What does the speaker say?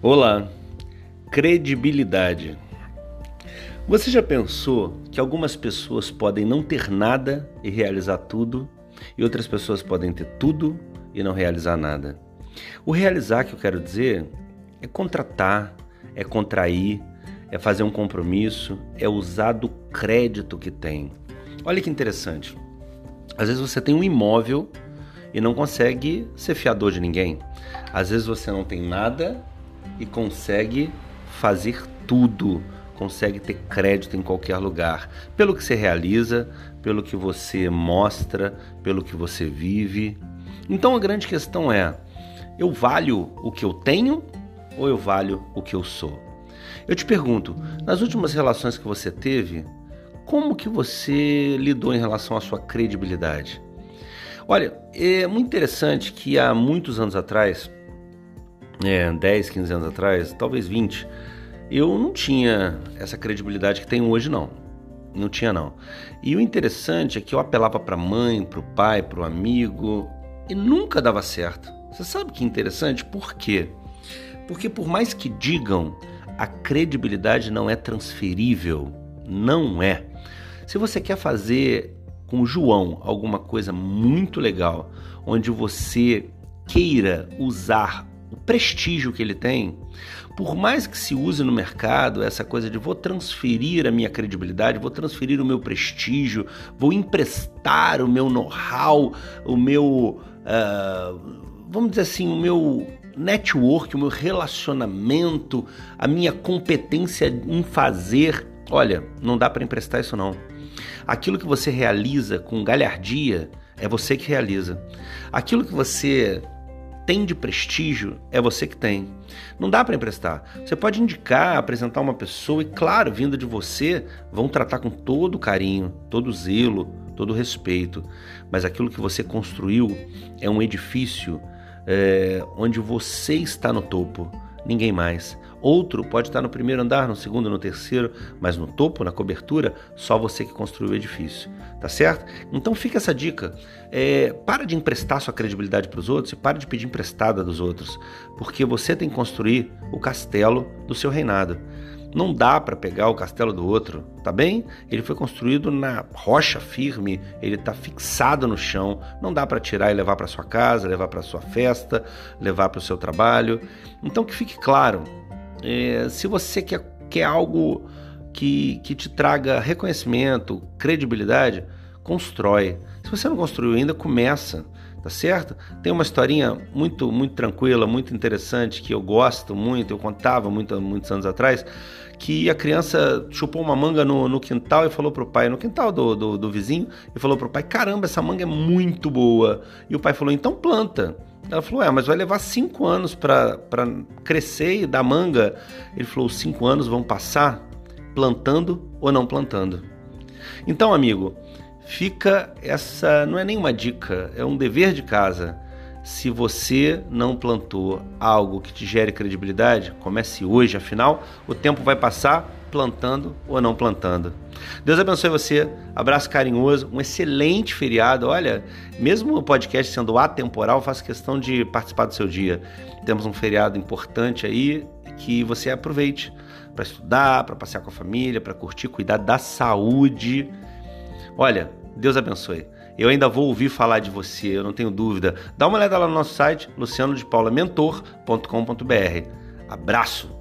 Olá, credibilidade. Você já pensou que algumas pessoas podem não ter nada e realizar tudo, e outras pessoas podem ter tudo e não realizar nada? O realizar que eu quero dizer é contratar, é contrair, é fazer um compromisso, é usar do crédito que tem. Olha que interessante. Às vezes você tem um imóvel e não consegue ser fiador de ninguém. Às vezes você não tem nada e consegue fazer tudo, consegue ter crédito em qualquer lugar, pelo que você realiza, pelo que você mostra, pelo que você vive. Então a grande questão é: eu valho o que eu tenho ou eu valho o que eu sou? Eu te pergunto, nas últimas relações que você teve, como que você lidou em relação à sua credibilidade? Olha, é muito interessante que há muitos anos atrás, é, 10, 15 anos atrás, talvez 20, eu não tinha essa credibilidade que tenho hoje, não. Não tinha, não. E o interessante é que eu apelava para a mãe, para o pai, para o amigo e nunca dava certo. Você sabe que interessante? Por quê? Porque por mais que digam, a credibilidade não é transferível. Não é. Se você quer fazer com o João alguma coisa muito legal, onde você queira usar o prestígio que ele tem, por mais que se use no mercado essa coisa de vou transferir a minha credibilidade, vou transferir o meu prestígio, vou emprestar o meu know-how, o meu, uh, vamos dizer assim, o meu network, o meu relacionamento, a minha competência em fazer. Olha, não dá para emprestar isso não. Aquilo que você realiza com galhardia é você que realiza. Aquilo que você tem de prestígio é você que tem. Não dá para emprestar. Você pode indicar, apresentar uma pessoa e, claro, vinda de você, vão tratar com todo carinho, todo zelo, todo respeito. Mas aquilo que você construiu é um edifício é, onde você está no topo ninguém mais. Outro pode estar no primeiro andar, no segundo, no terceiro, mas no topo, na cobertura, só você que construiu o edifício, tá certo? Então fica essa dica. É, para de emprestar sua credibilidade para os outros e para de pedir emprestada dos outros, porque você tem que construir o castelo do seu reinado. Não dá para pegar o castelo do outro, tá bem? Ele foi construído na rocha firme, ele está fixado no chão. Não dá para tirar e levar para sua casa, levar para sua festa, levar para o seu trabalho. Então que fique claro, é, se você quer, quer algo que, que te traga reconhecimento, credibilidade, constrói. Se você não construiu ainda, começa tá certo? Tem uma historinha muito muito tranquila, muito interessante que eu gosto muito, eu contava muito, muitos anos atrás, que a criança chupou uma manga no, no quintal e falou pro pai, no quintal do, do, do vizinho, e falou pro pai: caramba, essa manga é muito boa. E o pai falou: então planta. Ela falou: é, mas vai levar cinco anos para crescer e dar manga. Ele falou: cinco anos vão passar plantando ou não plantando. Então, amigo, fica essa. Não é nenhuma dica, é um dever de casa. Se você não plantou algo que te gere credibilidade, comece hoje, afinal, o tempo vai passar plantando ou não plantando. Deus abençoe você, abraço carinhoso, um excelente feriado. Olha, mesmo o podcast sendo atemporal, faço questão de participar do seu dia. Temos um feriado importante aí que você aproveite para estudar, para passear com a família, para curtir, cuidar da saúde. Olha, Deus abençoe. Eu ainda vou ouvir falar de você, eu não tenho dúvida. Dá uma olhada lá no nosso site, lucianodepaulamentor.com.br. Abraço!